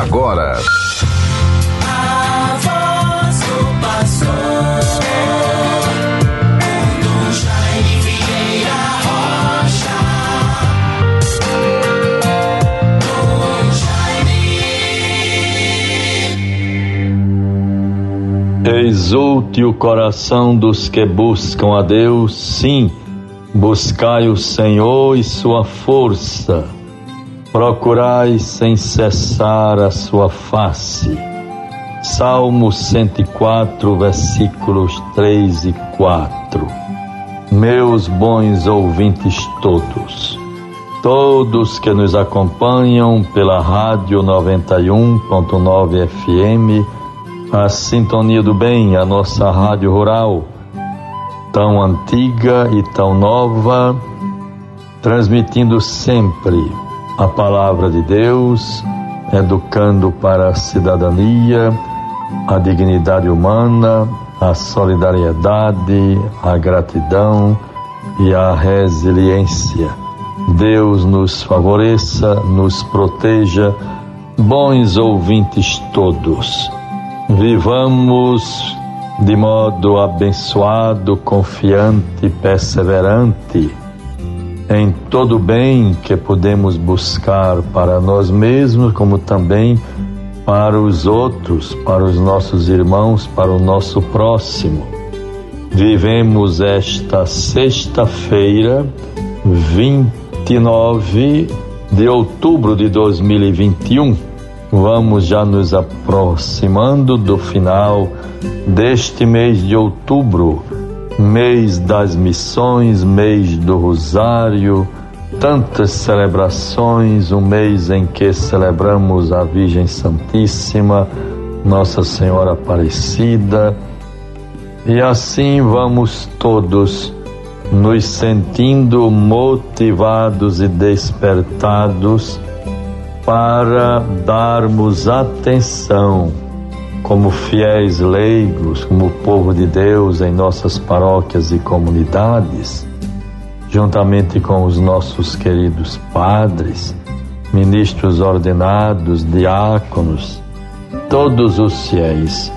agora. A voz do pastor. Exulte o coração dos que buscam a Deus, sim, buscai o Senhor e sua força procurai sem cessar a sua face. Salmo 104, versículos 3 e 4. Meus bons ouvintes todos, todos que nos acompanham pela Rádio 91.9 FM, a Sintonia do Bem, a nossa rádio rural, tão antiga e tão nova, transmitindo sempre a palavra de Deus, educando para a cidadania, a dignidade humana, a solidariedade, a gratidão e a resiliência. Deus nos favoreça, nos proteja, bons ouvintes todos. Vivamos de modo abençoado, confiante, perseverante em todo bem que podemos buscar para nós mesmos, como também para os outros, para os nossos irmãos, para o nosso próximo. Vivemos esta sexta-feira, 29 de outubro de 2021. Vamos já nos aproximando do final deste mês de outubro mês das missões, mês do Rosário, tantas celebrações, um mês em que celebramos a Virgem Santíssima, Nossa Senhora Aparecida, e assim vamos todos nos sentindo motivados e despertados para darmos atenção como fiéis leigos, como povo de Deus em nossas paróquias e comunidades, juntamente com os nossos queridos padres, ministros ordenados, diáconos, todos os fiéis,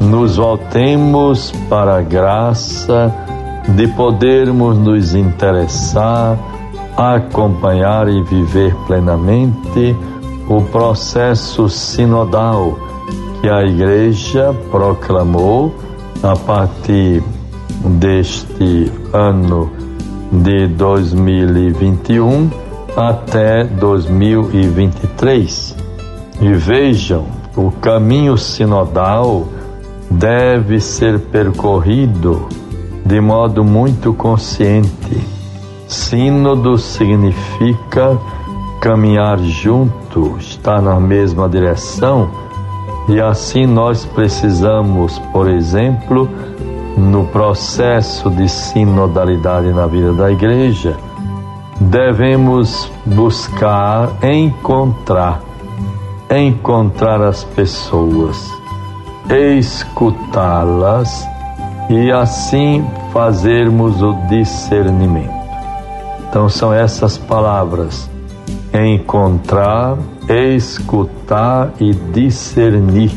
nos voltemos para a graça de podermos nos interessar, acompanhar e viver plenamente o processo sinodal que a Igreja proclamou a partir deste ano de 2021 até 2023. E vejam, o caminho sinodal deve ser percorrido de modo muito consciente. Sínodo significa caminhar junto, estar na mesma direção e assim nós precisamos, por exemplo, no processo de sinodalidade na vida da igreja, devemos buscar encontrar, encontrar as pessoas, escutá-las e assim fazermos o discernimento. Então são essas palavras: encontrar, escutar e discernir.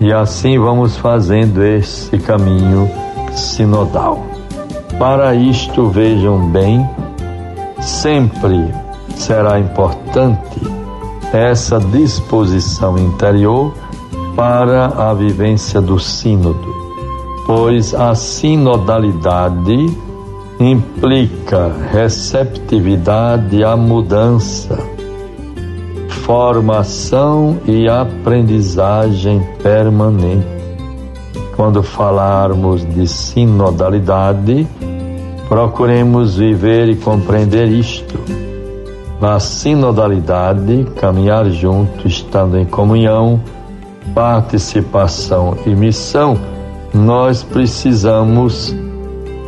E assim vamos fazendo esse caminho sinodal. Para isto, vejam bem, sempre será importante essa disposição interior para a vivência do sínodo, pois a sinodalidade implica receptividade à mudança formação e aprendizagem permanente. Quando falarmos de sinodalidade, procuremos viver e compreender isto. Na sinodalidade, caminhar junto, estando em comunhão, participação e missão, nós precisamos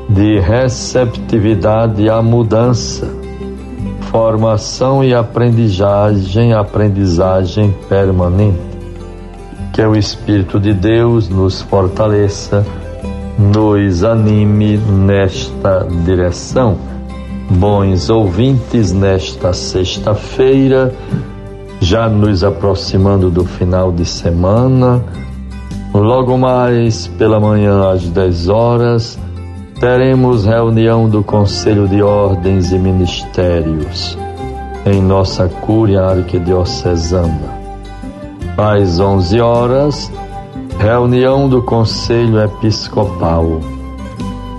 de receptividade à mudança formação e aprendizagem, aprendizagem permanente. Que o Espírito de Deus nos fortaleça, nos anime nesta direção. Bons ouvintes, nesta sexta-feira, já nos aproximando do final de semana. Logo mais pela manhã às 10 horas, teremos reunião do Conselho de Ordens e Ministérios em nossa Cúria Arquidiocesana. Às 11 horas, reunião do Conselho Episcopal.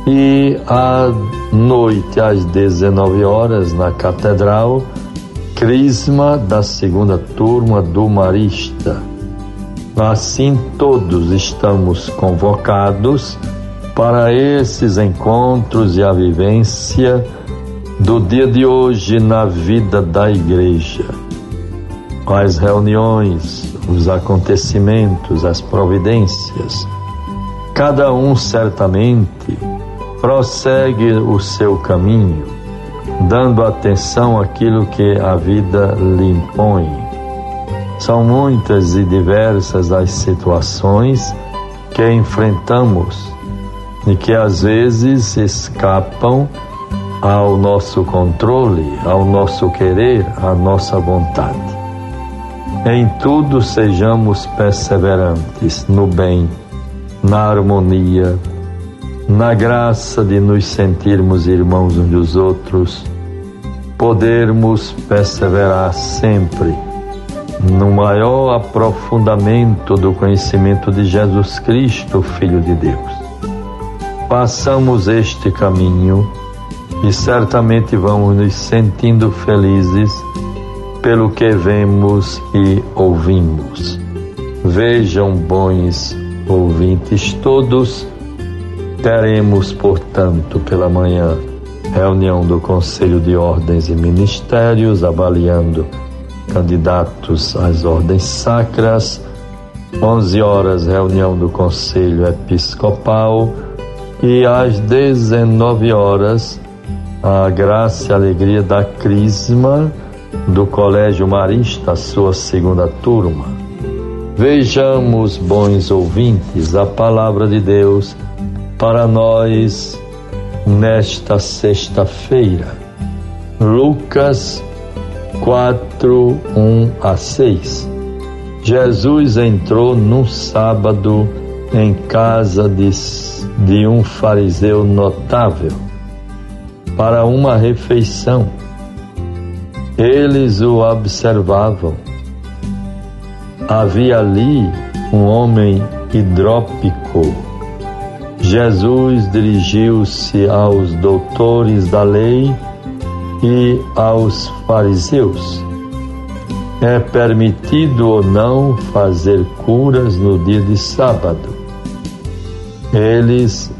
E à noite, às 19 horas, na Catedral, Crisma da segunda turma do Marista. Assim, todos estamos convocados para esses encontros e a vivência do dia de hoje na vida da igreja. As reuniões, os acontecimentos, as providências, cada um certamente prossegue o seu caminho, dando atenção àquilo que a vida lhe impõe. São muitas e diversas as situações que enfrentamos e que às vezes escapam ao nosso controle, ao nosso querer, à nossa vontade. Em tudo sejamos perseverantes no bem, na harmonia, na graça de nos sentirmos irmãos uns dos outros, podermos perseverar sempre no maior aprofundamento do conhecimento de Jesus Cristo, Filho de Deus. Passamos este caminho e certamente vamos nos sentindo felizes pelo que vemos e ouvimos. Vejam, bons ouvintes todos, teremos, portanto, pela manhã, reunião do Conselho de Ordens e Ministérios, avaliando candidatos às ordens sacras. 11 horas, reunião do Conselho Episcopal. E às 19 horas, a graça e alegria da Crisma do Colégio Marista, sua segunda turma. Vejamos, bons ouvintes, a palavra de Deus para nós nesta sexta-feira. Lucas 4, 1 a 6. Jesus entrou num sábado em casa de, de um fariseu notável para uma refeição. Eles o observavam. Havia ali um homem hidrópico. Jesus dirigiu-se aos doutores da lei e aos fariseus. É permitido ou não fazer curas no dia de sábado? Eles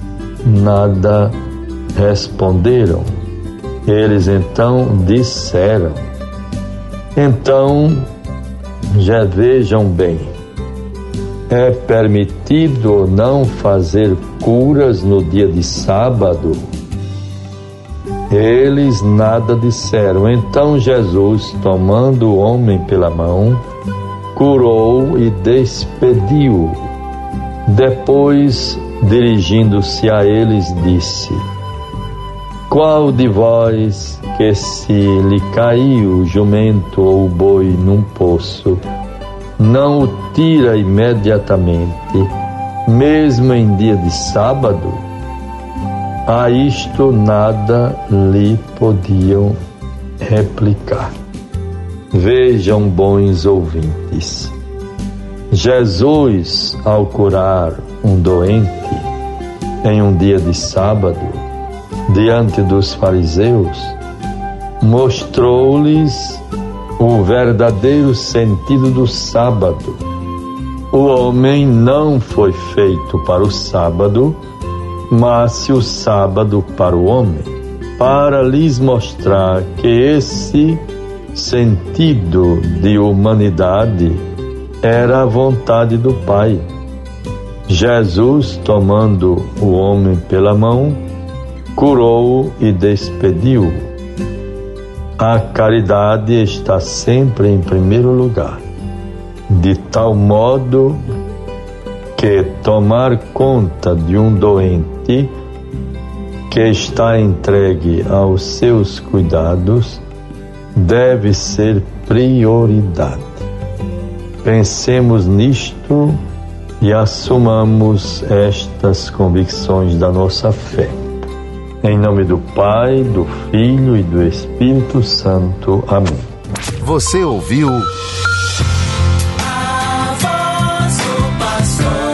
nada responderam. Eles então disseram. Então, já vejam bem, é permitido ou não fazer curas no dia de sábado? Eles nada disseram. Então Jesus, tomando o homem pela mão, curou e despediu. Depois, dirigindo-se a eles, disse: Qual de vós que se lhe caiu o jumento ou o boi num poço, não o tira imediatamente, mesmo em dia de sábado? A isto nada lhe podiam replicar. Vejam, bons ouvintes, Jesus, ao curar um doente em um dia de sábado, diante dos fariseus, mostrou-lhes o verdadeiro sentido do sábado. O homem não foi feito para o sábado, mas o sábado para o homem, para lhes mostrar que esse sentido de humanidade era a vontade do Pai. Jesus, tomando o homem pela mão, curou-o e despediu-o. A caridade está sempre em primeiro lugar, de tal modo que tomar conta de um doente que está entregue aos seus cuidados deve ser prioridade. Pensemos nisto e assumamos estas convicções da nossa fé. Em nome do Pai, do Filho e do Espírito Santo. Amém. Você ouviu. A voz do pastor.